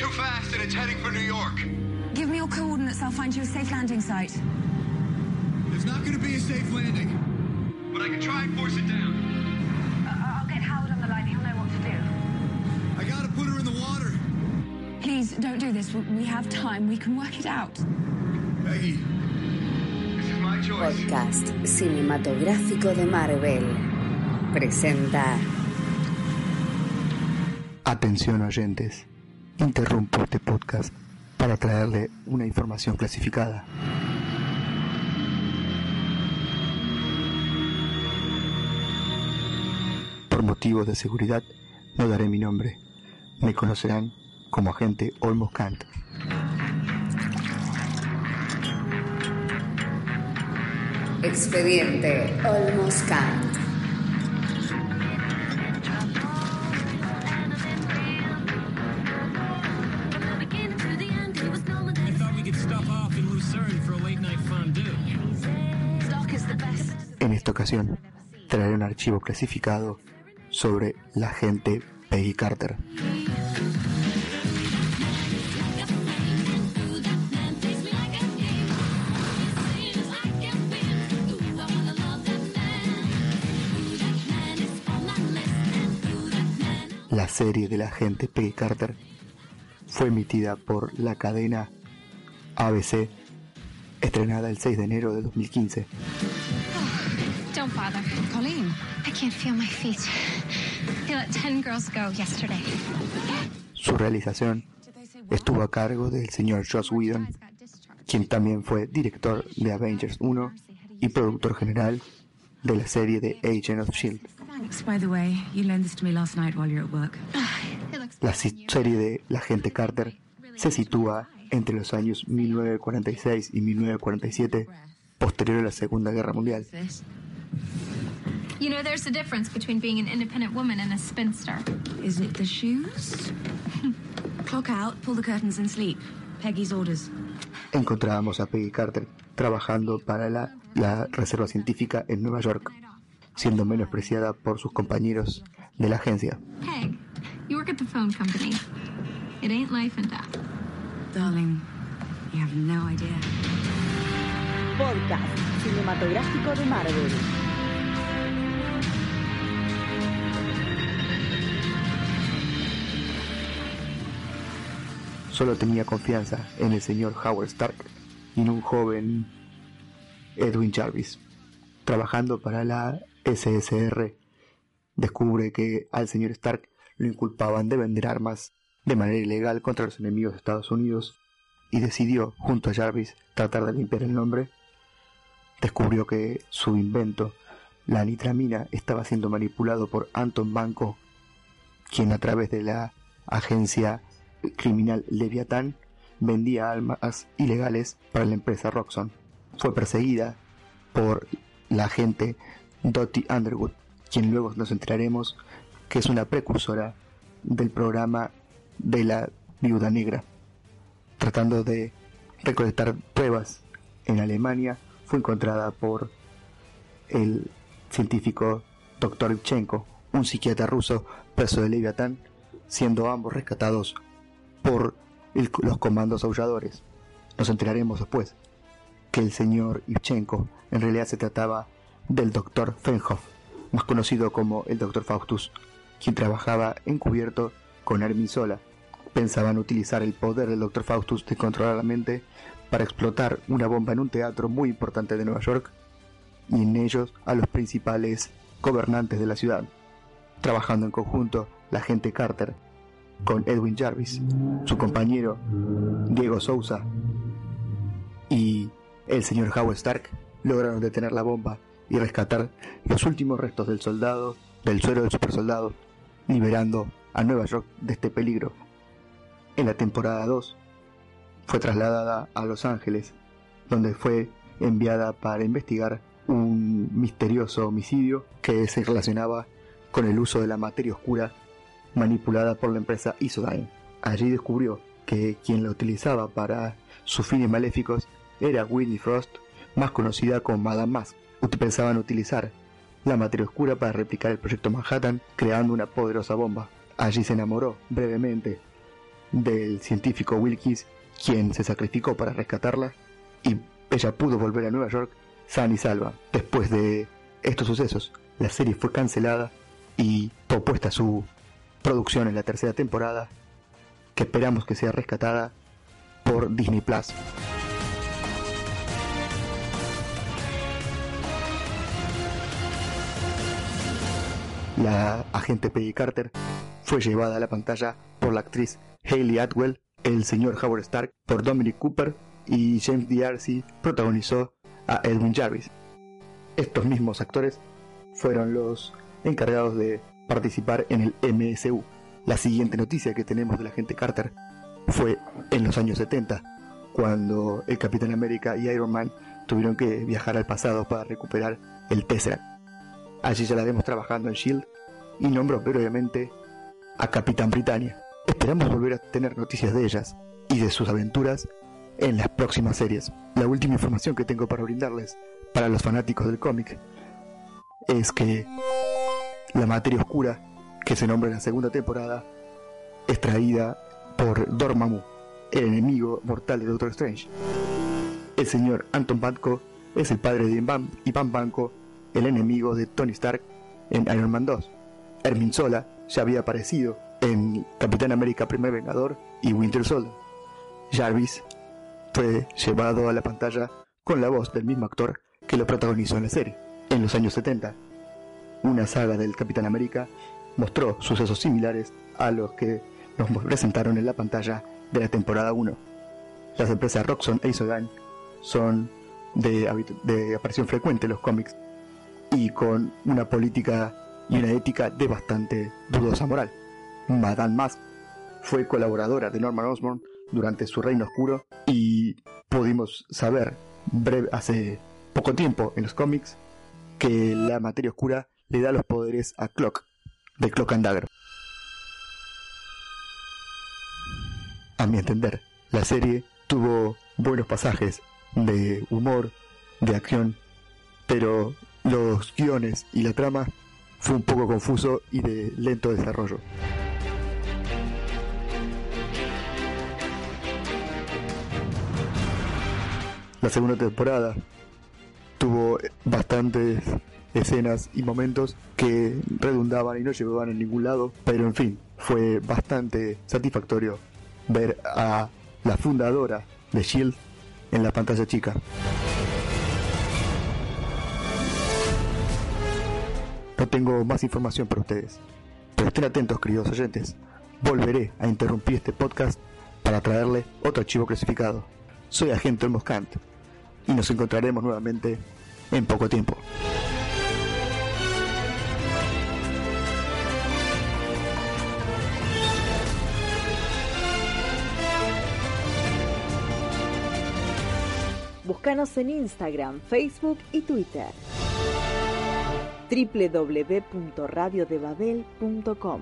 too fast and it's heading for New York. Give me your coordinates. I'll find you a safe landing site. There's not going to be a safe landing. But I can try and force it down. Uh, uh, I'll get Howard on the line. He'll know what to do. I got to put her in the water. Please don't do this. We- We have time. We can work it out. Peggy, this is my choice. Podcast cinematográfico de Marvel presenta Atención oyentes, interrumpo este podcast para traerle una información clasificada. Por motivos de seguridad no daré mi nombre. Me conocerán como agente Olmos Kant. Expediente Almost Kant. Ocasión traeré un archivo clasificado sobre la agente Peggy Carter. La serie de la agente Peggy Carter fue emitida por la cadena ABC, estrenada el 6 de enero de 2015. Don't bother. Colleen. I can't feel my feet. They let 10 girls go yesterday. Su realización estuvo a cargo del señor Joss Whedon, quien también fue director de Avengers 1 y productor general de la serie de Agent of Shield. Thanks, by the way. You loaned this to me last night while you were at work. It looks La serie de La Agente Carter se sitúa entre los años 1946 y 1947, posterior a la Segunda Guerra Mundial. You know, there's a difference between being an independent woman and a spinster. is it. The shoes? Clock out. Pull the curtains and sleep. Peggy's orders. Encontrábamos a Peggy Carter trabajando para la, la Reserva Científica en Nueva York, siendo menospreciada por sus compañeros de la agencia. Peg, you work at the phone company. It ain't life and death. Darling, you have no idea. Podcast cinematográfico de Marvel. Solo tenía confianza en el señor Howard Stark y en un joven Edwin Jarvis. Trabajando para la SSR, descubre que al señor Stark lo inculpaban de vender armas de manera ilegal contra los enemigos de Estados Unidos y decidió, junto a Jarvis, tratar de limpiar el nombre. Descubrió que su invento, la nitramina, estaba siendo manipulado por Anton Banco, quien a través de la agencia criminal Leviatán vendía armas ilegales para la empresa Roxxon. Fue perseguida por la agente Dottie Underwood, quien luego nos enteraremos que es una precursora del programa de la viuda negra. Tratando de recolectar pruebas en Alemania, fue encontrada por el científico Dr. Ivchenko, un psiquiatra ruso preso de Leviatán, siendo ambos rescatados por los comandos aulladores. Nos enteraremos después que el señor Ivchenko en realidad se trataba del Dr. Fenhoff, más conocido como el Dr. Faustus, quien trabajaba encubierto con Armin Sola. Pensaban utilizar el poder del Dr. Faustus de controlar la mente para explotar una bomba en un teatro muy importante de Nueva York y en ellos a los principales gobernantes de la ciudad. Trabajando en conjunto, la gente Carter con Edwin Jarvis, su compañero Diego Sousa y el señor Howard Stark lograron detener la bomba y rescatar los últimos restos del soldado, del suero del supersoldado, liberando a Nueva York de este peligro. En la temporada 2 fue trasladada a Los Ángeles, donde fue enviada para investigar un misterioso homicidio que se relacionaba con el uso de la materia oscura manipulada por la empresa Isodyne. Allí descubrió que quien la utilizaba para sus fines maléficos era Whitney Frost, más conocida como Madame Mask. Pensaban utilizar la materia oscura para replicar el proyecto Manhattan, creando una poderosa bomba. Allí se enamoró brevemente del científico Wilkins, quien se sacrificó para rescatarla, y ella pudo volver a Nueva York sana y salva. Después de estos sucesos, la serie fue cancelada y propuesta su producción en la tercera temporada, que esperamos que sea rescatada por Disney Plus. La agente Peggy Carter fue llevada a la pantalla por la actriz Hayley Atwell, el señor Howard Stark por Dominic Cooper y James D'Arcy protagonizó a Edwin Jarvis. Estos mismos actores fueron los encargados de participar en el MSU. La siguiente noticia que tenemos de la agente Carter fue en los años 70, cuando el Capitán América y Iron Man tuvieron que viajar al pasado para recuperar el Tesseract. Allí ya la vemos trabajando en Shield y nombró brevemente a Capitán Britannia. Esperamos volver a tener noticias de ellas y de sus aventuras en las próximas series. La última información que tengo para brindarles para los fanáticos del cómic es que la materia oscura que se nombra en la segunda temporada es traída por Dormammu, el enemigo mortal de Doctor Strange. El señor Anton Banco es el padre de Ivan Banco, el enemigo de Tony Stark en Iron Man 2. Hermin Sola ya había aparecido en Capitán América Primer Vengador y Winter Soldier. Jarvis fue llevado a la pantalla con la voz del mismo actor que lo protagonizó en la serie. En los años 70, una saga del Capitán América mostró sucesos similares a los que nos presentaron en la pantalla de la temporada 1. Las empresas Roxxon e Isogan son de, aparición frecuente en los cómics y con una política y una ética de bastante dudosa moral. Madame Mask fue colaboradora de Norman Osborn durante su reino oscuro y pudimos saber hace poco tiempo en los cómics que la materia oscura le da los poderes a Clock, de Clock and Dagger. A mi entender, la serie tuvo buenos pasajes de humor, de acción, pero los guiones y la trama fue un poco confuso y de lento desarrollo. La segunda temporada tuvo bastantes escenas y momentos que redundaban y no llevaban a ningún lado, pero en fin, fue bastante satisfactorio ver a la fundadora de Shield en la pantalla chica. No tengo más información para ustedes, pero estén atentos, queridos oyentes. Volveré a interrumpir este podcast para traerle otro archivo clasificado. Soy agente Olmos y nos encontraremos nuevamente en poco tiempo. Búscanos en Instagram, Facebook y Twitter www.radiodebabel.com